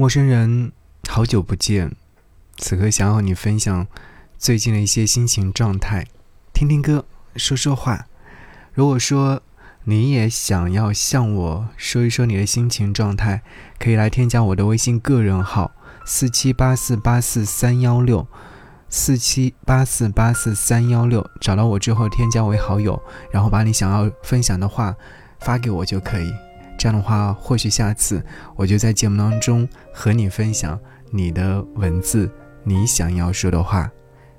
陌生人，好久不见。此刻想要和你分享最近的一些心情状态，听听歌，说说话。如果说你也想要向我说一说你的心情状态，可以来添加我的微信个人号四七八四八四三幺六四七八四八四三幺六，找到我之后添加为好友，然后把你想要分享的话发给我就可以。这样的话，或许下次我就在节目当中和你分享你的文字。你想要说的话，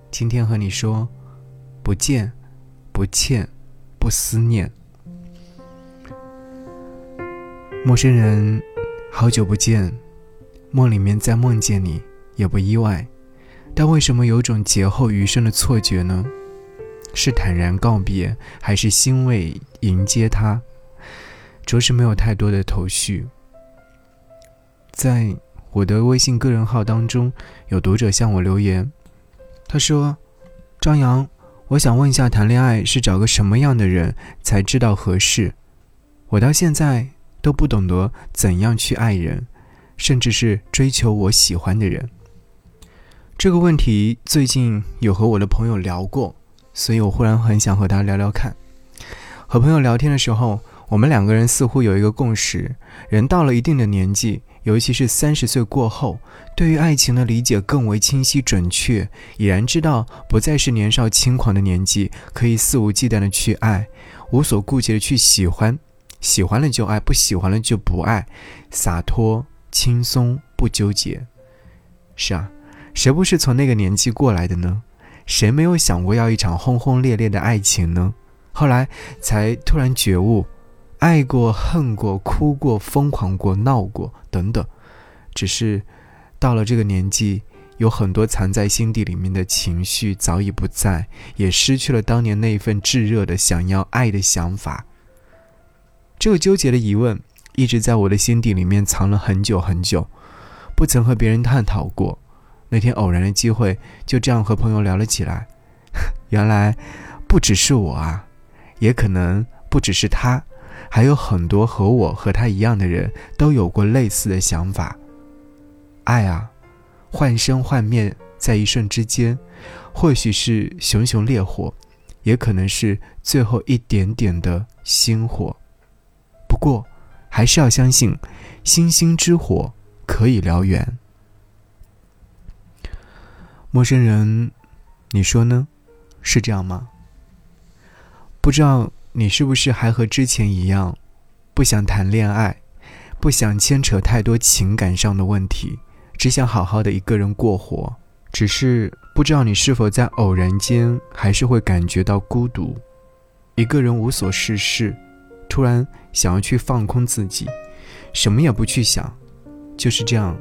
今天和你说，不见，不欠，不思念。陌生人，好久不见，梦里面再梦见你也不意外，但为什么有种劫后余生的错觉呢？是坦然告别，还是欣慰迎接他？着实没有太多的头绪。在。我的微信个人号当中有读者向我留言，他说：“张扬，我想问一下，谈恋爱是找个什么样的人才知道合适？我到现在都不懂得怎样去爱人，甚至是追求我喜欢的人。”这个问题最近有和我的朋友聊过，所以我忽然很想和他聊聊看。和朋友聊天的时候，我们两个人似乎有一个共识：人到了一定的年纪。尤其是三十岁过后，对于爱情的理解更为清晰准确，已然知道不再是年少轻狂的年纪，可以肆无忌惮的去爱，无所顾忌的去喜欢，喜欢了就爱，不喜欢了就不爱，洒脱轻松不纠结。是啊，谁不是从那个年纪过来的呢？谁没有想过要一场轰轰烈烈的爱情呢？后来才突然觉悟。爱过、恨过、哭过、疯狂过、闹过，等等，只是到了这个年纪，有很多藏在心底里面的情绪早已不在，也失去了当年那一份炙热的想要爱的想法。这个纠结的疑问一直在我的心底里面藏了很久很久，不曾和别人探讨过。那天偶然的机会，就这样和朋友聊了起来。原来，不只是我啊，也可能不只是他。还有很多和我和他一样的人都有过类似的想法。爱啊，幻生幻灭在一瞬之间，或许是熊熊烈火，也可能是最后一点点的星火。不过，还是要相信，星星之火可以燎原。陌生人，你说呢？是这样吗？不知道。你是不是还和之前一样，不想谈恋爱，不想牵扯太多情感上的问题，只想好好的一个人过活？只是不知道你是否在偶然间还是会感觉到孤独，一个人无所事事，突然想要去放空自己，什么也不去想，就是这样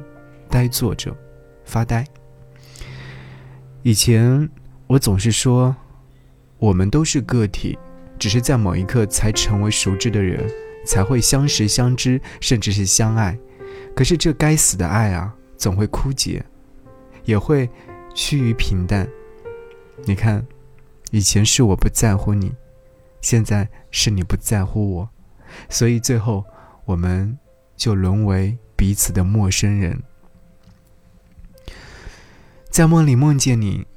呆坐着发呆。以前我总是说，我们都是个体。只是在某一刻才成为熟知的人，才会相识相知，甚至是相爱。可是这该死的爱啊，总会枯竭，也会趋于平淡。你看，以前是我不在乎你，现在是你不在乎我，所以最后我们就沦为彼此的陌生人。在梦里梦见你，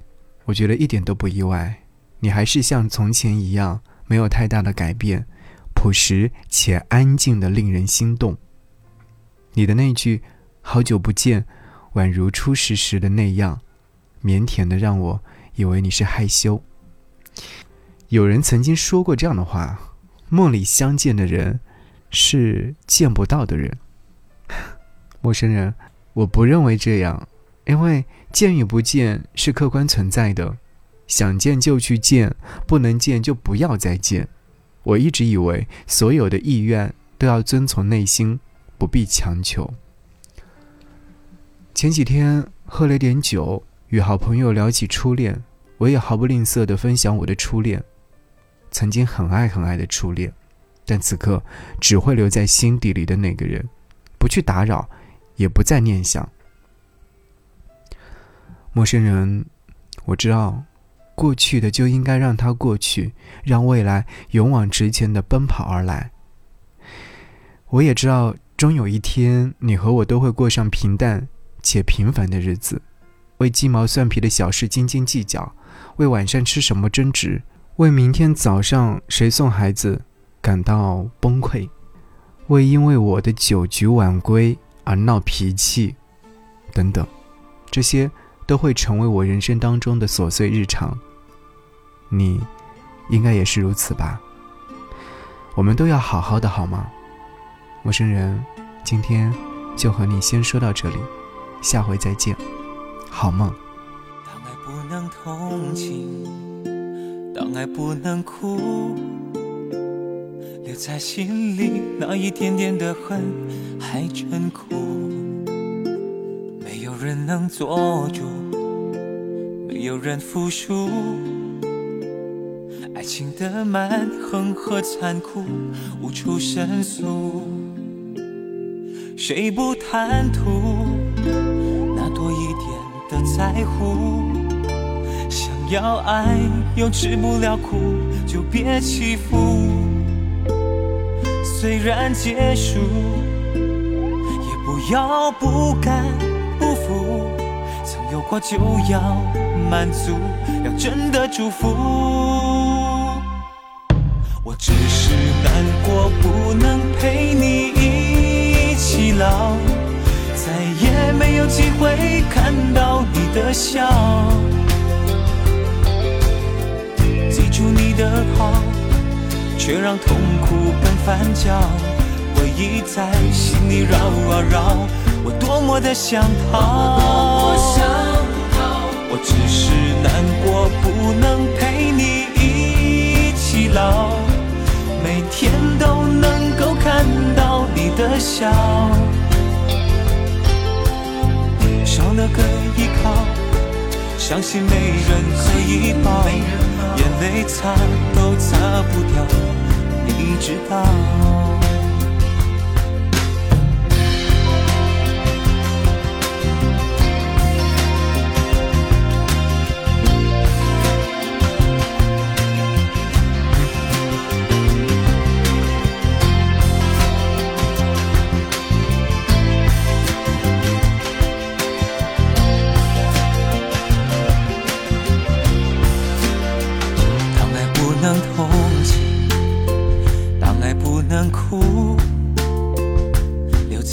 我觉得一点都不意外，你还是像从前一样。没有太大的改变，朴实且安静的令人心动。你的那句“好久不见”，宛如初识时的那样，腼腆的让我以为你是害羞。有人曾经说过这样的话：梦里相见的人，是见不到的人。陌生人，我不认为这样，因为见与不见是客观存在的。想见就去见，不能见就不要再见。我一直以为所有的意愿都要遵从内心，不必强求。前几天喝了点酒，与好朋友聊起初恋，我也毫不吝啬地分享我的初恋，曾经很爱很爱的初恋，但此刻只会留在心底里的那个人，不去打扰，也不再念想。陌生人，我知道。过去的就应该让它过去，让未来勇往直前的奔跑而来。我也知道终有一天，你和我都会过上平淡且平凡的日子，为鸡毛蒜皮的小事斤斤计较，为晚上吃什么争执，为明天早上谁送孩子感到崩溃，为因为我的酒局晚归而闹脾气，等等，这些都会成为我人生当中的琐碎日常。你，应该也是如此吧？我们都要好好的，好吗？陌生人，今天就和你先说到这里，下回再见，好梦。当爱不能同情，当爱不能哭，留在心里那一点点的恨还真苦。能做主，没有人服输。爱情的蛮横和残酷无处申诉，谁不贪图那多一点的在乎？想要爱又吃不了苦，就别欺负。虽然结束，也不要不甘。曾有过就要满足，要真的祝福。我只是难过，不能陪你一起老，再也没有机会看到你的笑。记住你的好，却让痛苦更翻搅，回忆在心里绕啊绕，我多么的想逃。我只是难过，不能陪你一起老。每天都能够看到你的笑，少了个依靠，相信没人可以抱，眼泪擦都擦不掉，你知道。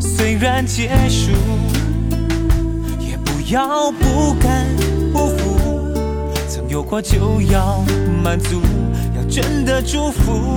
虽然结束，也不要不甘不服。曾有过就要满足，要真的祝福。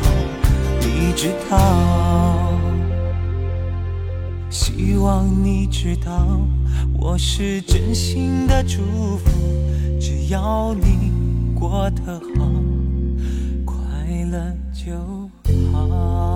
知道，希望你知道，我是真心的祝福，只要你过得好，快乐就好。